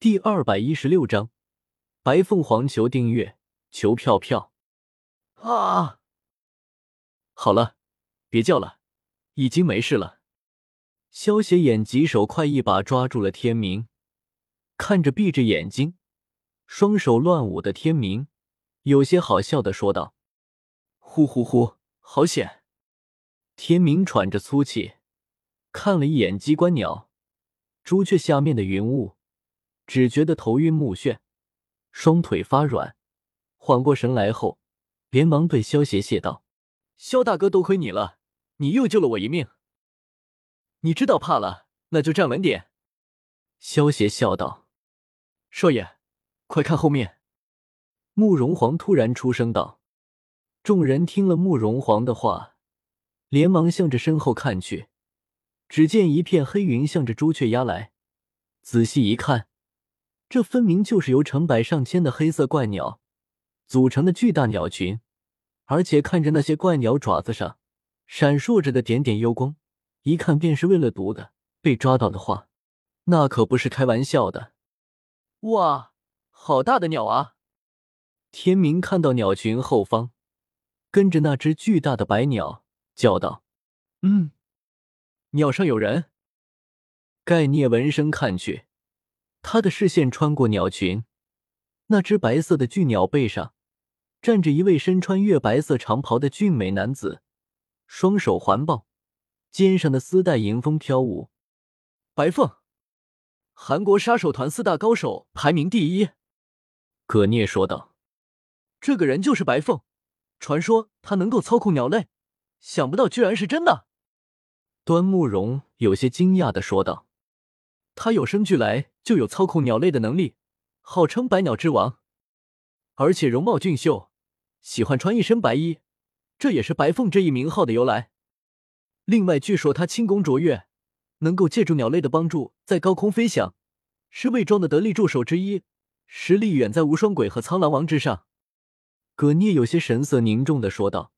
第二百一十六章，白凤凰求订阅，求票票。啊！好了，别叫了，已经没事了。萧邪眼疾手快，一把抓住了天明，看着闭着眼睛、双手乱舞的天明，有些好笑的说道：“呼呼呼，好险！”天明喘着粗气，看了一眼机关鸟、朱雀下面的云雾，只觉得头晕目眩，双腿发软。缓过神来后，连忙对萧邪谢道：“萧大哥，多亏你了，你又救了我一命。你知道怕了，那就站稳点。”萧邪笑道：“少爷，快看后面！”慕容皇突然出声道。众人听了慕容皇的话。连忙向着身后看去，只见一片黑云向着朱雀压来。仔细一看，这分明就是由成百上千的黑色怪鸟组成的巨大鸟群，而且看着那些怪鸟爪子上闪烁着的点点幽光，一看便是为了毒的。被抓到的话，那可不是开玩笑的。哇，好大的鸟啊！天明看到鸟群后方跟着那只巨大的白鸟。叫道：“嗯，鸟上有人。”盖聂闻声看去，他的视线穿过鸟群，那只白色的巨鸟背上站着一位身穿月白色长袍的俊美男子，双手环抱，肩上的丝带迎风飘舞。白凤，韩国杀手团四大高手排名第一。葛聂说道：“这个人就是白凤，传说他能够操控鸟类。”想不到居然是真的，端木荣有些惊讶的说道：“他有生俱来就有操控鸟类的能力，号称百鸟之王，而且容貌俊秀，喜欢穿一身白衣，这也是白凤这一名号的由来。另外，据说他轻功卓越，能够借助鸟类的帮助在高空飞翔，是魏庄的得力助手之一，实力远在无双鬼和苍狼王之上。”葛聂有些神色凝重的说道。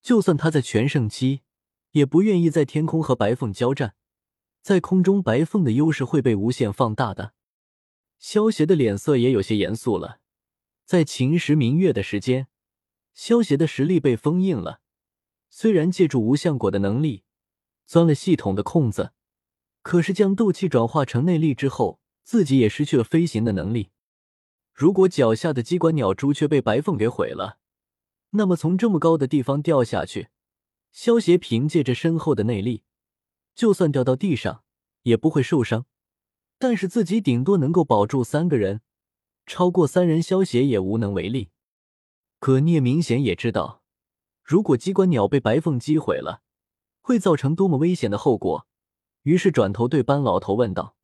就算他在全盛期，也不愿意在天空和白凤交战，在空中白凤的优势会被无限放大的。萧协的脸色也有些严肃了。在秦时明月的时间，萧协的实力被封印了。虽然借助无相果的能力钻了系统的空子，可是将斗气转化成内力之后，自己也失去了飞行的能力。如果脚下的机关鸟朱雀被白凤给毁了，那么从这么高的地方掉下去，萧协凭借着深厚的内力，就算掉到地上也不会受伤。但是自己顶多能够保住三个人，超过三人，萧协也无能为力。可聂明显也知道，如果机关鸟被白凤击毁了，会造成多么危险的后果。于是转头对班老头问道：“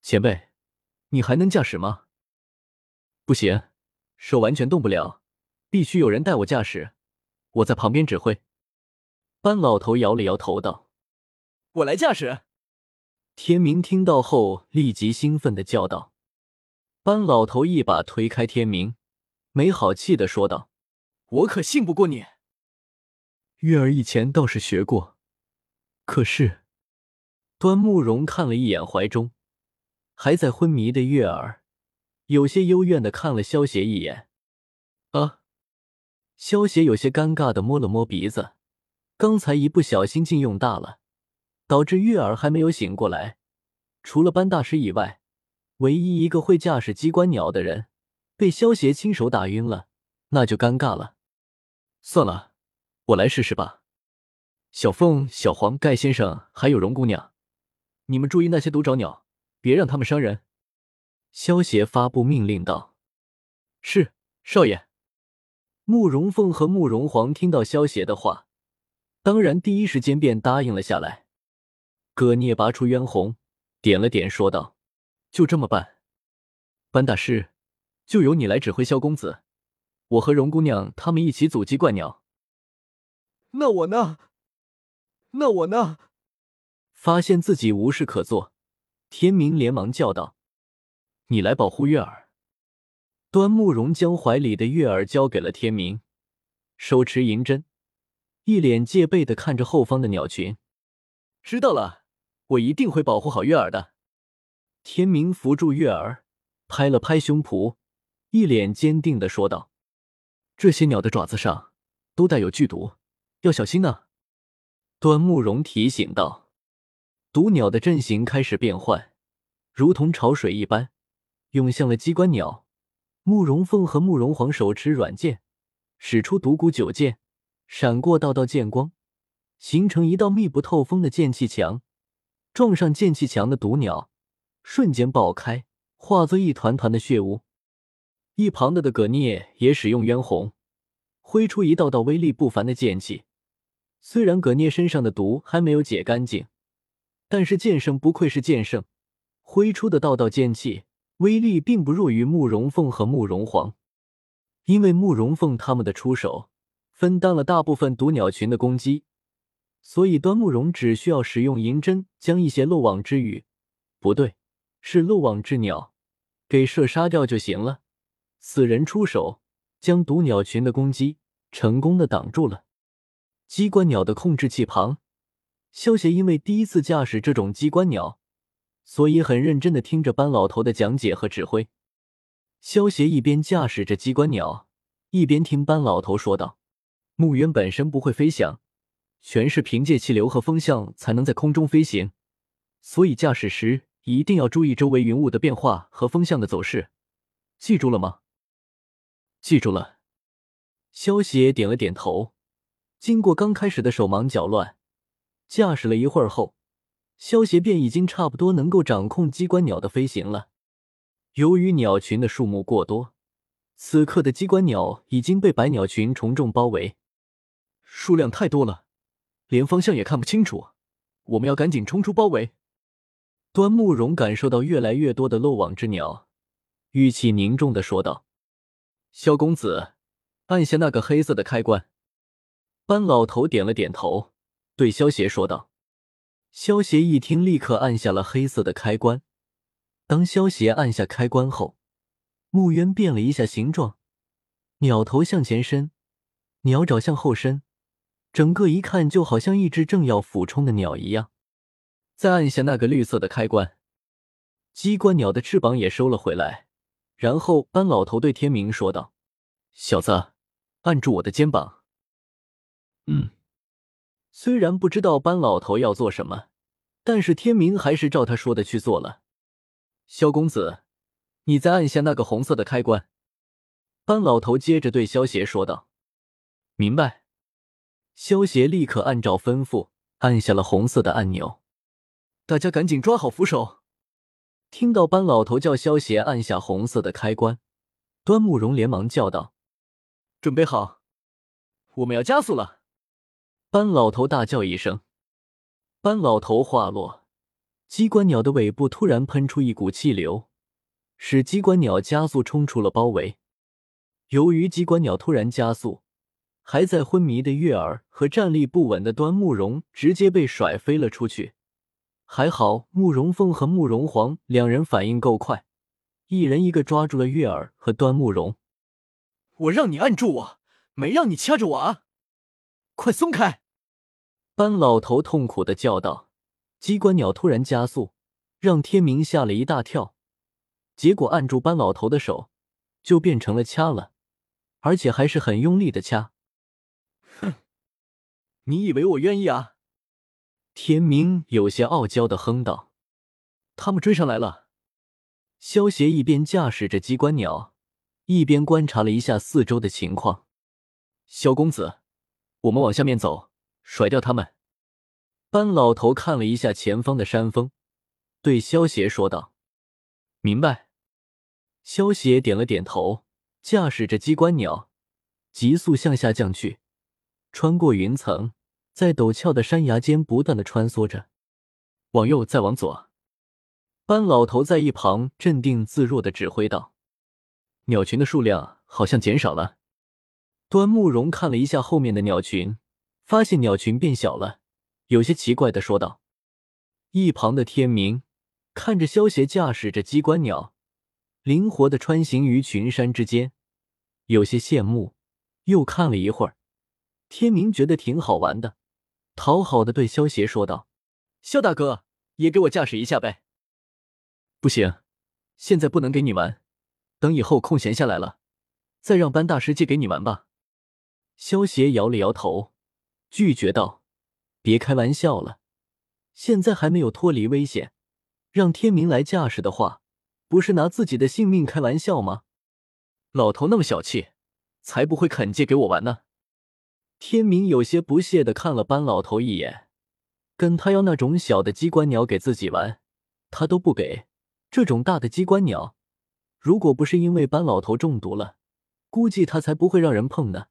前辈，你还能驾驶吗？”“不行，手完全动不了。”必须有人带我驾驶，我在旁边指挥。班老头摇了摇头道：“我来驾驶。”天明听到后立即兴奋的叫道：“班老头一把推开天明，没好气的说道：‘我可信不过你。’月儿以前倒是学过，可是……”端木荣看了一眼怀中还在昏迷的月儿，有些幽怨的看了萧邪一眼：“啊。”萧邪有些尴尬的摸了摸鼻子，刚才一不小心劲用大了，导致月儿还没有醒过来。除了班大师以外，唯一一个会驾驶机关鸟的人被萧邪亲手打晕了，那就尴尬了。算了，我来试试吧。小凤、小黄、盖先生还有荣姑娘，你们注意那些毒爪鸟，别让他们伤人。萧邪发布命令道：“是，少爷。”慕容凤和慕容皇听到萧邪的话，当然第一时间便答应了下来。葛聂拔出渊红，点了点，说道：“就这么办，班大师，就由你来指挥萧公子，我和荣姑娘他们一起阻击怪鸟。”那我呢？那我呢？发现自己无事可做，天明连忙叫道：“你来保护月儿。”端木荣将怀里的月儿交给了天明，手持银针，一脸戒备的看着后方的鸟群。知道了，我一定会保护好月儿的。天明扶住月儿，拍了拍胸脯，一脸坚定的说道：“这些鸟的爪子上都带有剧毒，要小心呢。”端木荣提醒道：“毒鸟的阵型开始变换，如同潮水一般，涌向了机关鸟。慕容凤和慕容皇手持软剑，使出独孤九剑，闪过道道剑光，形成一道密不透风的剑气墙。撞上剑气墙的毒鸟，瞬间爆开，化作一团团的血雾。一旁的的葛聂也使用渊红，挥出一道道威力不凡的剑气。虽然葛聂身上的毒还没有解干净，但是剑圣不愧是剑圣，挥出的道道剑气威力并不弱于慕容凤和慕容皇。因为慕容凤他们的出手分担了大部分毒鸟群的攻击，所以端慕容只需要使用银针将一些漏网之鱼，不对，是漏网之鸟，给射杀掉就行了。死人出手将毒鸟群的攻击成功的挡住了。机关鸟的控制器旁，萧协因为第一次驾驶这种机关鸟，所以很认真的听着班老头的讲解和指挥。萧协一边驾驶着机关鸟，一边听班老头说道：“木鸢本身不会飞翔，全是凭借气流和风向才能在空中飞行，所以驾驶时一定要注意周围云雾的变化和风向的走势，记住了吗？”“记住了。”萧协点了点头。经过刚开始的手忙脚乱，驾驶了一会儿后，萧协便已经差不多能够掌控机关鸟的飞行了。由于鸟群的数目过多，此刻的机关鸟已经被百鸟群重重包围，数量太多了，连方向也看不清楚。我们要赶紧冲出包围。端木荣感受到越来越多的漏网之鸟，语气凝重的说道：“萧公子，按下那个黑色的开关。”班老头点了点头，对萧协说道：“萧协一听，立刻按下了黑色的开关。当萧协按下开关后，木渊变了一下形状，鸟头向前伸，鸟爪向后伸，整个一看就好像一只正要俯冲的鸟一样。再按下那个绿色的开关，机关鸟的翅膀也收了回来。然后班老头对天明说道：‘小子，按住我的肩膀。’”嗯，虽然不知道班老头要做什么，但是天明还是照他说的去做了。萧公子，你再按下那个红色的开关。班老头接着对萧协说道：“明白。”萧协立刻按照吩咐按下了红色的按钮。大家赶紧抓好扶手。听到班老头叫萧协按下红色的开关，端木荣连忙叫道：“准备好，我们要加速了。”班老头大叫一声，班老头话落，机关鸟的尾部突然喷出一股气流，使机关鸟加速冲出了包围。由于机关鸟突然加速，还在昏迷的月儿和站立不稳的端慕容直接被甩飞了出去。还好慕容凤和慕容皇两人反应够快，一人一个抓住了月儿和端慕容。我让你按住我，没让你掐着我啊！快松开！班老头痛苦的叫道：“机关鸟突然加速，让天明吓了一大跳。结果按住班老头的手，就变成了掐了，而且还是很用力的掐。”“哼，你以为我愿意啊？”天明有些傲娇的哼道。“他们追上来了。”萧协一边驾驶着机关鸟，一边观察了一下四周的情况。“萧公子，我们往下面走。”甩掉他们！班老头看了一下前方的山峰，对萧协说道：“明白。”萧协点了点头，驾驶着机关鸟急速向下降去，穿过云层，在陡峭的山崖间不断的穿梭着。往右，再往左。班老头在一旁镇定自若的指挥道：“鸟群的数量好像减少了。”端木荣看了一下后面的鸟群。发现鸟群变小了，有些奇怪的说道。一旁的天明看着萧协驾驶着机关鸟，灵活的穿行于群山之间，有些羡慕。又看了一会儿，天明觉得挺好玩的，讨好的对萧协说道：“萧大哥，也给我驾驶一下呗。”不行，现在不能给你玩，等以后空闲下来了，再让班大师借给你玩吧。萧协摇了摇头，拒绝道：“别开玩笑了，现在还没有脱离危险，让天明来驾驶的话，不是拿自己的性命开玩笑吗？老头那么小气，才不会肯借给我玩呢。”天明有些不屑的看了班老头一眼，跟他要那种小的机关鸟给自己玩，他都不给。这种大的机关鸟，如果不是因为班老头中毒了，估计他才不会让人碰呢。